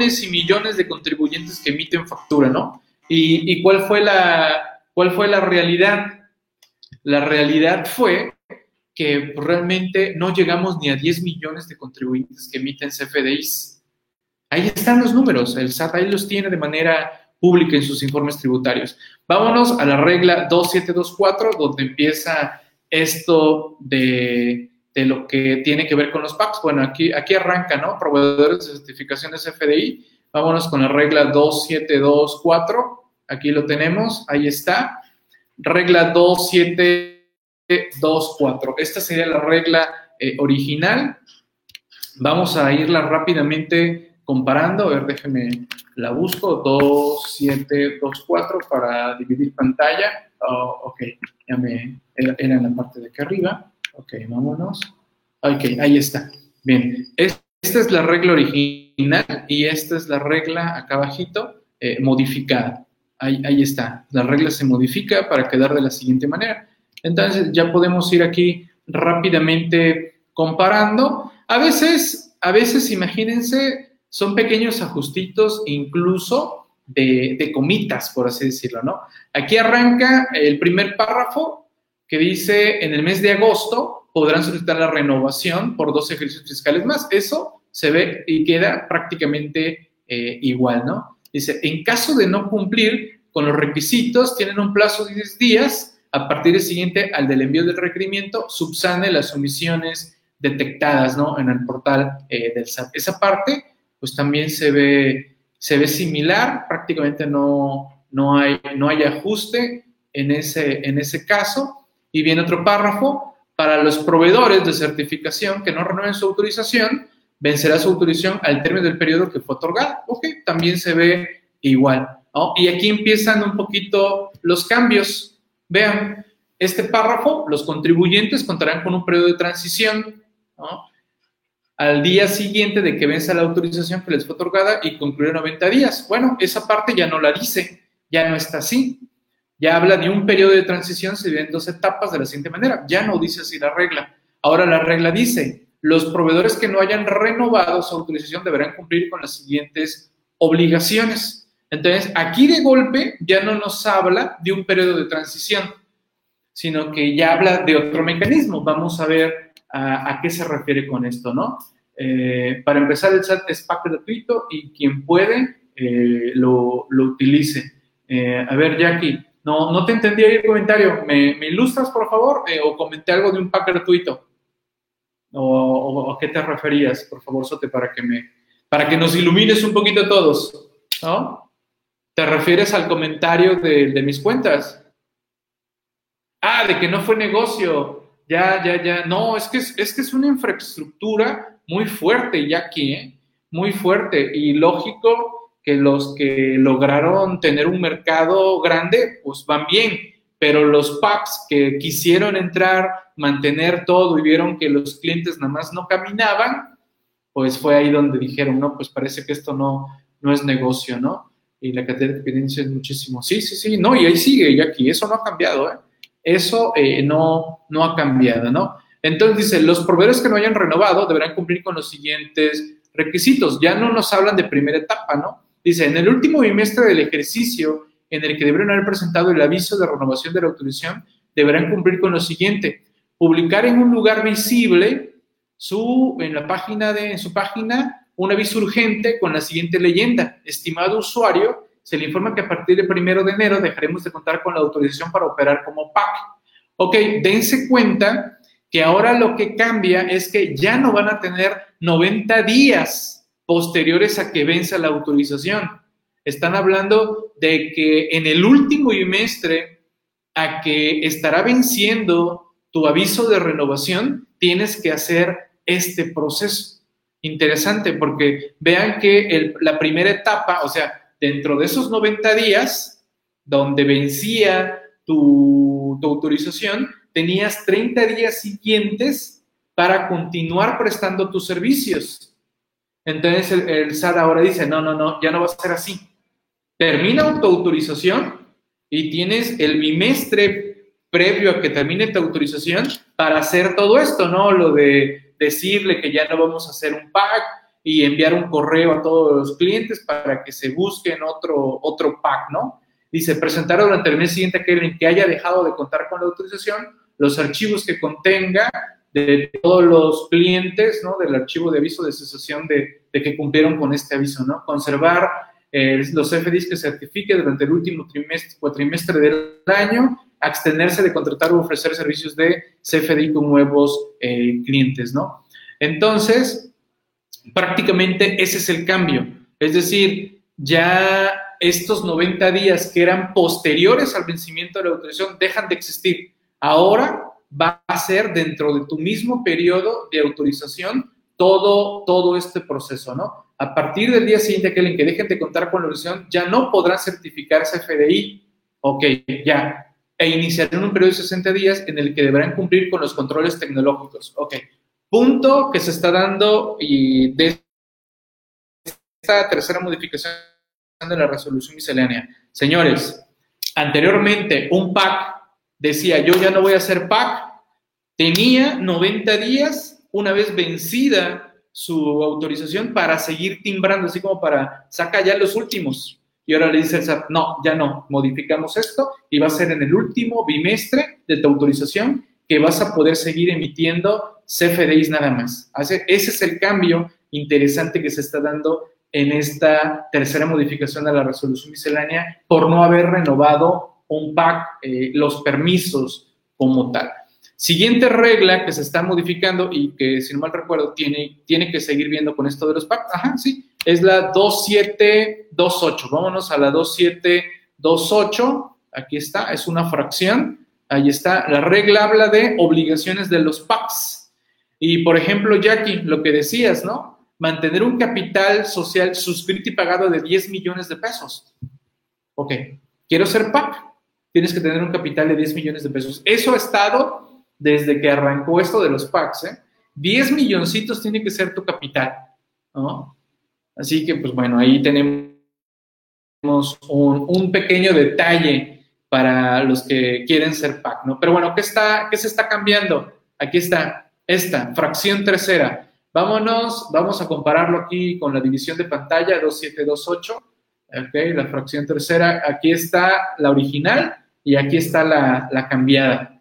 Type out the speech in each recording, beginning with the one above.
y millones de contribuyentes que emiten factura, ¿no? ¿Y, cuál, fue la, cuál fue la realidad? La realidad fue que realmente no llegamos ni a 10 millones de contribuyentes que emiten CFDIs. Ahí están los números, el SAT ahí los tiene de manera pública en sus informes tributarios. Vámonos a la regla 2724, donde empieza esto de, de lo que tiene que ver con los PACs. Bueno, aquí, aquí arranca, ¿no? Proveedores de certificaciones FDI. Vámonos con la regla 2724. Aquí lo tenemos, ahí está. Regla 2724. Esta sería la regla eh, original. Vamos a irla rápidamente comparando. A ver, déjeme, la busco. 2724 para dividir pantalla. Oh, ok, ya me, era, en la parte de acá arriba. Ok, vámonos. Ok, ahí está. Bien, esta es la regla original y esta es la regla acá abajito eh, modificada. Ahí, ahí está. La regla se modifica para quedar de la siguiente manera. Entonces ya podemos ir aquí rápidamente comparando. A veces, a veces, imagínense, son pequeños ajustitos incluso de, de, comitas, por así decirlo, ¿no? Aquí arranca el primer párrafo que dice, en el mes de agosto podrán solicitar la renovación por dos ejercicios fiscales más. Eso se ve y queda prácticamente eh, igual, ¿no? Dice, en caso de no cumplir con los requisitos, tienen un plazo de 10 días a partir del siguiente al del envío del requerimiento, subsane las omisiones detectadas, ¿no? En el portal eh, del SAT. Esa parte, pues también se ve, se ve similar, prácticamente no, no, hay, no hay ajuste en ese, en ese caso. Y viene otro párrafo, para los proveedores de certificación que no renueven su autorización, vencerá su autorización al término del periodo que fue otorgado. Ok, también se ve igual. Y aquí empiezan un poquito los cambios. Vean, este párrafo, los contribuyentes contarán con un periodo de transición al día siguiente de que venza la autorización que les fue otorgada y concluye 90 días. Bueno, esa parte ya no la dice, ya no está así ya habla de un periodo de transición, se divide en dos etapas de la siguiente manera. Ya no dice así la regla. Ahora la regla dice, los proveedores que no hayan renovado su autorización deberán cumplir con las siguientes obligaciones. Entonces, aquí de golpe ya no nos habla de un periodo de transición, sino que ya habla de otro mecanismo. Vamos a ver a, qué se refiere con esto, ¿no? Eh, para empezar, el chat es pack gratuito y quien puede eh, lo, utilice. Eh, a ver, Jackie, no, no te entendí el comentario. ¿Me, ilustras, por favor? Eh, ¿O comenté algo de un pack gratuito? ¿O, a qué te referías, por favor, Sote, para que, me, para que nos ilumines un poquito todos? ¿No? ¿Te refieres al comentario de, mis cuentas? Ah, de que no fue negocio. Ya, ya, ya. No, es que es, es que es una infraestructura muy fuerte ya aquí, ¿eh? Muy fuerte y lógico que los que lograron tener un mercado grande, pues van bien, pero los pubs que quisieron entrar, mantener todo y vieron que los clientes nada más no caminaban, pues fue ahí donde dijeron, no, pues parece que esto no, no es negocio, ¿no? Y la cantidad de experiencia es muchísimo. Sí, sí, sí, no, y ahí sigue, y aquí, eso no ha cambiado, ¿eh? Eso eh, no, no ha cambiado, ¿no? Entonces dice, los proveedores que no hayan renovado deberán cumplir con los siguientes requisitos. Ya no nos hablan de primera etapa, ¿no? Dice, en el último bimestre del ejercicio en el que deberán haber presentado el aviso de renovación de la autorización, deberán cumplir con lo siguiente, publicar en un lugar visible su, en, la página de, en su página un aviso urgente con la siguiente leyenda. Estimado usuario, se le informa que a partir del primero de enero dejaremos de contar con la autorización para operar como PAC. Ok, dense cuenta que ahora lo que cambia es que ya no van a tener 90 días posteriores a que venza la autorización. Están hablando de que en el último bimestre a que estará venciendo tu aviso de renovación, tienes que hacer este proceso. Interesante, porque vean que la primera etapa, o sea, dentro de esos 90 días, donde vencía tu, tu autorización, tenías 30 días siguientes para continuar prestando tus servicios. Entonces el, SAT ahora dice, no, no, no, ya no va a ser así. Termina tu autorización y tienes el bimestre previo a que termine tu autorización para hacer todo esto, ¿no? Lo de decirle que ya no vamos a hacer un pack, y enviar un correo a todos los clientes para que se busquen otro, otro pack, ¿no? Dice, presentar durante el mes siguiente aquel que haya dejado de contar con la autorización los archivos que contenga de todos los clientes, ¿no? Del archivo de aviso de cesación de, que cumplieron con este aviso, ¿no? Conservar eh, los FDIs que certifique durante el último trimestre, cuatrimestre del año, abstenerse de contratar o ofrecer servicios de CFDI con nuevos eh, clientes, ¿no? Entonces, prácticamente ese es el cambio. Es decir, ya estos 90 días que eran posteriores al vencimiento de la autorización dejan de existir. Ahora va a ser dentro de tu mismo periodo de autorización todo, todo este proceso, ¿no? A partir del día siguiente, aquel en que dejen de contar con la autorización, ya no podrán certificarse FDI. Ok, ya. E iniciarán un periodo de 60 días en el que deberán cumplir con los controles tecnológicos. Ok. Punto que se está dando y de esta tercera modificación de la resolución miscelánea. Señores, anteriormente un PAC decía, yo ya no voy a hacer PAC, tenía 90 días una vez vencida su autorización para seguir timbrando, así como para sacar ya los últimos. Y ahora le dice el SAT, no, ya no, modificamos esto y va a ser en el último bimestre de tu autorización que vas a poder seguir emitiendo CFDIs nada más. Ese es el cambio interesante que se está dando en esta tercera modificación de la resolución miscelánea por no haber renovado un PAC, eh, los permisos como tal. Siguiente regla que se está modificando y que, si no mal recuerdo, tiene, tiene que seguir viendo con esto de los PAC, ajá, sí, es la 2728. Vámonos a la 2728. Aquí está, es una fracción. Ahí está. La regla habla de obligaciones de los PACs. Y, por ejemplo, Jackie, lo que decías, ¿no? mantener un capital social suscrito y pagado de 10 millones de pesos. Ok, quiero ser PAC, tienes que tener un capital de 10 millones de pesos. Eso ha estado desde que arrancó esto de los PACs. ¿eh? 10 milloncitos tiene que ser tu capital. ¿no? Así que, pues bueno, ahí tenemos un, un, pequeño detalle para los que quieren ser PAC, ¿no? Pero bueno, ¿qué, está, ¿qué se está cambiando? Aquí está, esta, fracción tercera Vámonos, vamos a compararlo aquí con la división de pantalla 2728. Ok, la fracción tercera. Aquí está la original y aquí está la, cambiada.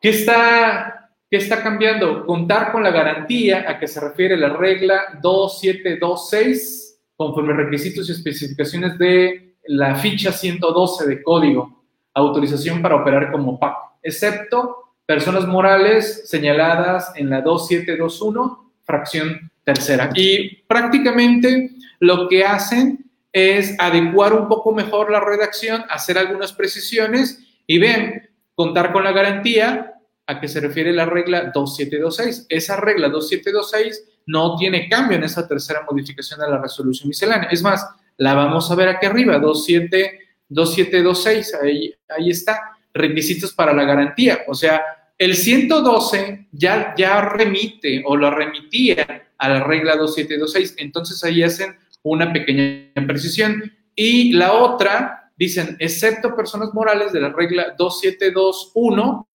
¿Qué está, ¿Qué está cambiando? Contar con la garantía a que se refiere la regla 2726 conforme requisitos y especificaciones de la ficha 112 de código, autorización para operar como PAC, excepto personas morales señaladas en la 2721, fracción tercera. Y prácticamente lo que hacen es adecuar un poco mejor la redacción, hacer algunas precisiones y ven, contar con la garantía a que se refiere la regla 2726. Esa regla 2726 no tiene cambio en esa tercera modificación de la resolución miscelánea. Es más, la vamos a ver aquí arriba, 27, 2726, ahí, ahí está, requisitos para la garantía. O sea, el 112 ya, ya remite o lo remitía a la regla 2726, entonces ahí hacen una pequeña precisión. Y la otra, dicen, excepto personas morales de la regla 2721,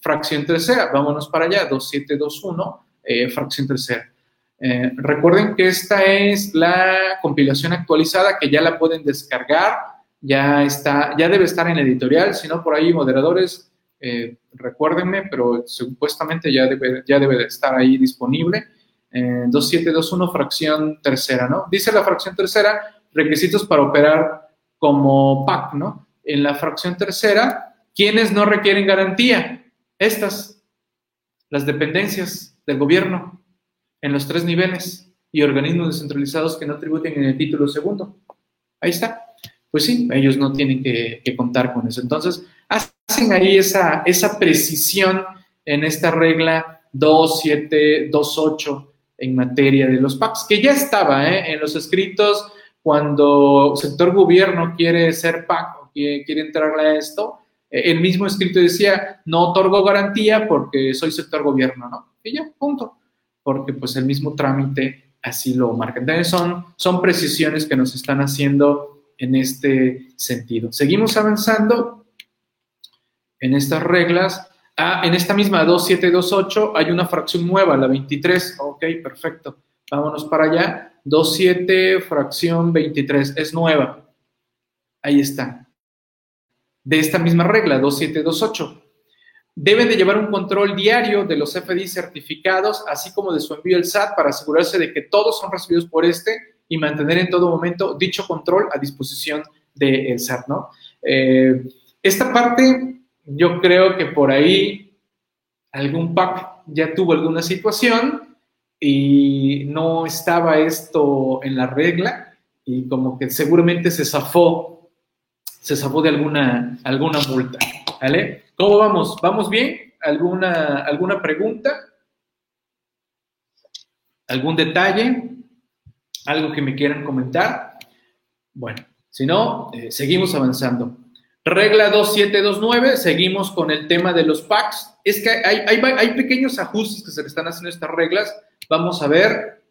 fracción tercera, vámonos para allá, 2721, eh, fracción tercera. Eh, recuerden que esta es la compilación actualizada que ya la pueden descargar, ya está, ya debe estar en editorial, si no por ahí moderadores eh, recuérdenme, pero supuestamente ya debe, ya debe de estar ahí disponible. 2721, fracción tercera, ¿no? Dice la fracción tercera, requisitos para operar como PAC, ¿no? En la fracción tercera, ¿quiénes no requieren garantía? Estas, las dependencias del gobierno en los tres niveles y organismos descentralizados que no tributen en el título segundo. Ahí está. Pues sí, ellos no tienen que, que contar con eso. Entonces, hacen ahí esa, esa precisión en esta regla 2728 en materia de los PACs, que ya estaba ¿eh? en los escritos cuando sector gobierno quiere ser PAC o quiere, quiere entrarle a esto, eh, el mismo escrito decía, no otorgo garantía porque soy sector gobierno, ¿no? Y ya, punto. Porque pues el mismo trámite así lo marca. Entonces son, son precisiones que nos están haciendo en este sentido. Seguimos avanzando en estas reglas. Ah, en esta misma 2728 hay una fracción nueva, la 23. Ok, perfecto. Vámonos para allá. 27 fracción 23 es nueva. Ahí está. De esta misma regla, 2728. Deben de llevar un control diario de los FDI certificados, así como de su envío al SAT para asegurarse de que todos son recibidos por este y mantener en todo momento dicho control a disposición del SAT, ¿no? Eh, esta parte, yo creo que por ahí algún PAC ya tuvo alguna situación y no estaba esto en la regla y como que seguramente se zafó, se zafó de alguna, alguna multa, ¿vale? ¿Cómo vamos? ¿Vamos bien? ¿Alguna, alguna pregunta? ¿Algún detalle? ¿Algo que me quieran comentar? Bueno, si no, eh, seguimos avanzando. Regla 2729, seguimos con el tema de los packs. Es que hay, pequeños ajustes que se le están haciendo estas reglas. Vamos a ver,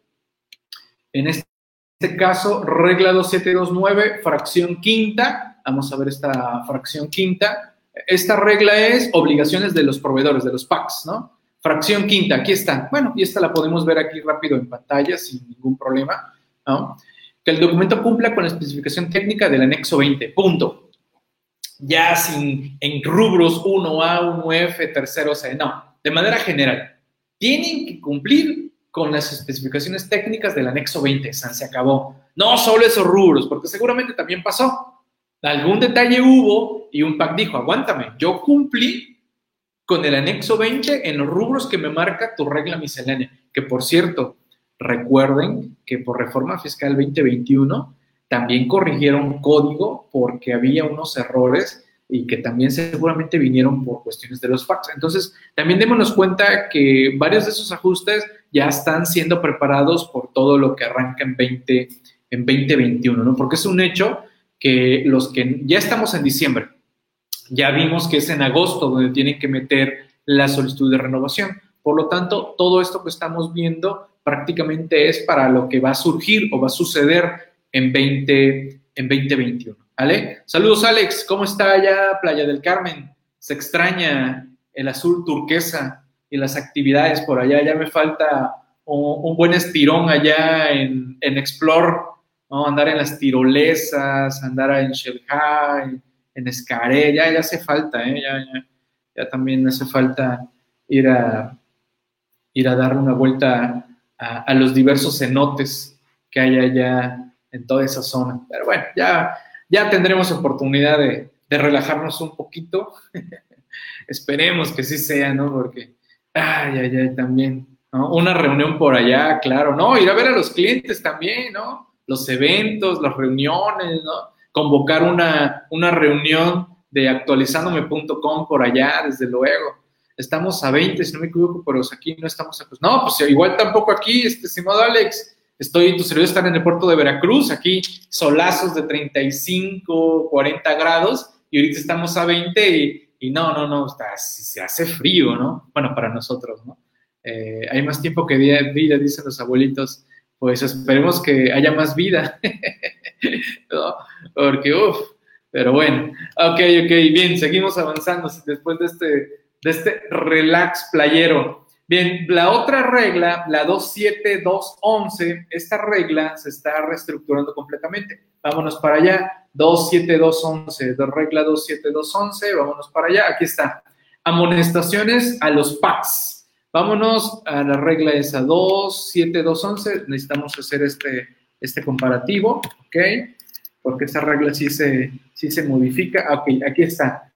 en este caso, regla 2729, fracción quinta. Vamos a ver esta fracción quinta. Esta regla es obligaciones de los proveedores, de los packs, ¿no? Fracción quinta, aquí está. Bueno, y esta la podemos ver aquí rápido en pantalla sin ningún problema, ¿no? Que el documento cumpla con la especificación técnica del anexo 20, punto ya sin en rubros 1A, 1F, tercero no, de manera general. Tienen que cumplir con las especificaciones técnicas del anexo 20, San se acabó. No solo esos rubros, porque seguramente también pasó. Algún detalle hubo y un PAC dijo, aguántame, yo cumplí con el anexo 20 en los rubros que me marca tu regla miscelánea, que por cierto, recuerden que por reforma fiscal 2021 también corrigieron código porque había unos errores y que también seguramente vinieron por cuestiones de los fax. Entonces, también démonos cuenta que varios de esos ajustes ya están siendo preparados por todo lo que arranca en, 20, en 2021, ¿no? Porque es un hecho que los que ya estamos en diciembre, ya vimos que es en agosto donde tienen que meter la solicitud de renovación. Por lo tanto, todo esto que estamos viendo prácticamente es para lo que va a surgir o va a suceder en, 20, en 2021. ¿Vale? Saludos, Alex. ¿Cómo está allá Playa del Carmen? Se extraña el azul turquesa y las actividades por allá. Ya me falta un, buen estirón allá en, en Explore, ¿no? andar en las tirolesas, andar en Shelhai, en Escaré. Ya, ya hace falta, ¿eh? ya, ya, también hace falta ir a, ir a dar una vuelta a los diversos cenotes que hay allá en toda esa zona. Pero bueno, ya, ya tendremos oportunidad de, relajarnos un poquito. Esperemos que sí sea, ¿no? Porque, ay, ay, ay, también, ¿no? Una reunión por allá, claro, ¿no? Ir a ver a los clientes también, ¿no? Los eventos, las reuniones, ¿no? Convocar una, una reunión de actualizandome.com por allá, desde luego. Estamos a 20, si no me equivoco, pero aquí no estamos a... No, pues igual tampoco aquí, este, estimado Alex. Estoy, tus servidores están en el puerto de Veracruz, aquí solazos de 35, 40 grados, y ahorita estamos a 20 y, no, no, no, está, se hace frío, ¿no? Bueno, para nosotros, ¿no? Eh, hay más tiempo que vida, dicen los abuelitos, pues esperemos que haya más vida, ¿no? Porque, uff, pero bueno, ok, ok, bien, seguimos avanzando después de este, de este relax playero. Bien, la otra regla, la 27211, esta regla se está reestructurando completamente. Vámonos para allá. 27211, de regla 27211, vámonos para allá. Aquí está. Amonestaciones a los PACs. Vámonos a la regla esa 27211. Necesitamos hacer este, este comparativo, ¿ok? Porque esta regla sí se, sí se modifica. Ok, aquí está.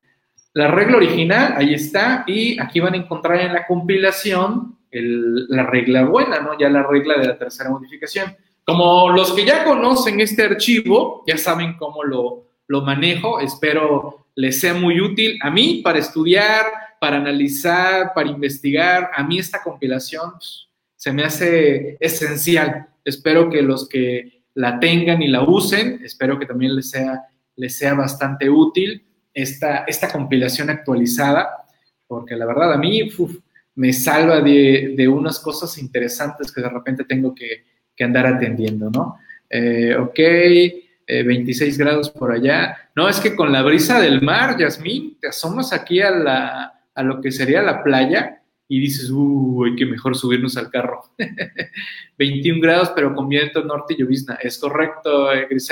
La regla original, ahí está, y aquí van a encontrar en la compilación la regla buena, ¿no? Ya la regla de la tercera modificación. Como los que ya conocen este archivo, ya saben cómo lo, lo manejo, espero les sea muy útil a mí para estudiar, para analizar, para investigar. A mí esta compilación pues, se me hace esencial. Espero que los que la tengan y la usen, espero que también les sea, les sea bastante útil esta, esta compilación actualizada, porque la verdad a mí me salva de, unas cosas interesantes que de repente tengo que, andar atendiendo, ¿no? Eh, ok, 26 eh, grados por allá. No, es que con la brisa del mar, Yasmín, te asomas aquí a, la, a lo que sería la playa y dices, uy, que mejor subirnos al carro. 21 grados, pero con viento norte y llovizna. Es correcto, eh, Grisel.